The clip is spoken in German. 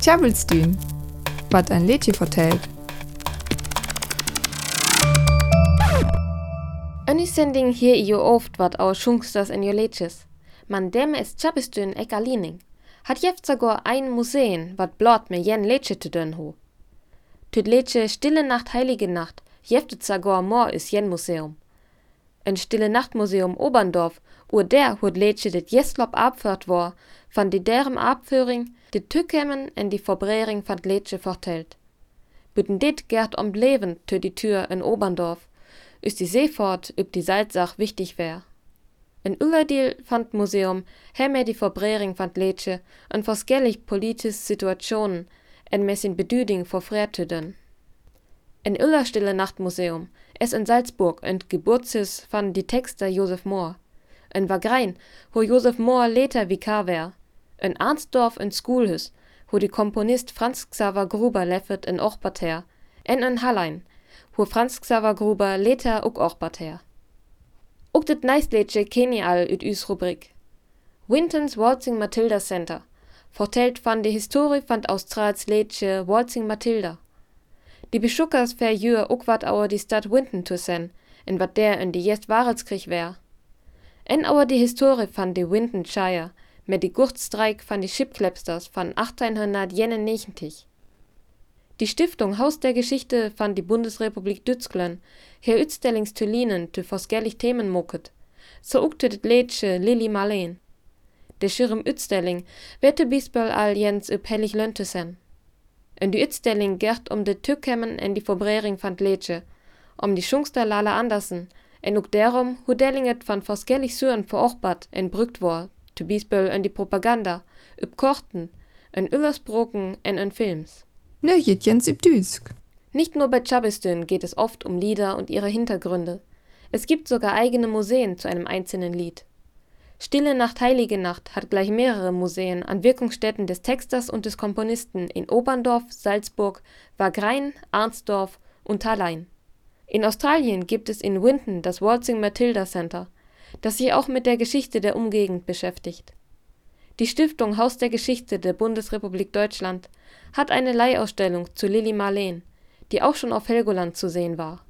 Tjabelstün, wat ein Lädchen vertellt. Önni sending hier jo oft wat au Schungstas en jo Lädches. Man dem es Tjabelstün ek. Hat jeft sogar ein Museum, wat blot mir jen Lädche zu dön ho. Tüt Lädche Stille Nacht, Heilige Nacht, jeftet sogar mor is jen Museum. Ein Stille Nachtmuseum Oberndorf, ur der hut Lädche det Jeslop abführt war, van die derem Abführing, de Tückemmen en die Verbrering van Lädche vertellt. Bütten dit gert om Leben tö die Tür in Oberndorf, ist die Seefahrt üb die Salzach wichtig wär. In Ullerdil fand Museum hemme die Verbrering van Lädche en forskellig politische Situationen en messin Bedüding verfrärtüden. In Ullerstille Nachtmuseum, es in Salzburg en Geburtsis van die Texter Josef Mohr. In Wagrein, wo Josef Mohr later Vikar wär. In Arnsdorf in Skulhus, wo die Komponist Franz Xaver Gruber leffet in Ochbater. En in Hallein, wo Franz Xaver Gruber later uk Ochbater. Ook dit neistleetje ken je al uit us Rubrik. Wintons Waltzing Matilda Center vertellt van de historie van Australs leedje Waltzing Matilda. Die Beschuckers verjür ook wat auer die Stadt Winton zu sen, en wat der in die Jest Warenskrieg wär. En auer die Historie van de Winton Shire, mit die Gurtstreik van die Schipklepsters van 1891. Die Stiftung Haus der Geschichte van die Bundesrepublik Dützglen, her Utstellings Tülinen zu forskellig Themen mucket. So ukte det Lädsche Lili Marleen. De Schirm Utstelling wette bisbal al jens üb hellig löntesen. En die Utstelling gert um de Tückemmen en die Verbrering van Lädsche, um die Schungster Lala Andersen, en ook derom hoe Dellinget van forskellig Suren verochbat en brückt war, zu bisbal en die Propaganda, üb Korten, en Üllersbroken en en Films. Ne Jens üb Düsk. Nicht nur bei Chabistön geht es oft um Lieder und ihre Hintergründe. Es gibt sogar eigene Museen zu einem einzelnen Lied. Stille Nacht, Heilige Nacht hat gleich mehrere Museen an Wirkungsstätten des Texters und des Komponisten in Oberndorf, Salzburg, Wagrein, Arnsdorf und Thallein. In Australien gibt es in Winton das Waltzing Matilda Center, das sich auch mit der Geschichte der Umgegend beschäftigt. Die Stiftung Haus der Geschichte der Bundesrepublik Deutschland hat eine Leihausstellung zu Lili Marleen, die auch schon auf Helgoland zu sehen war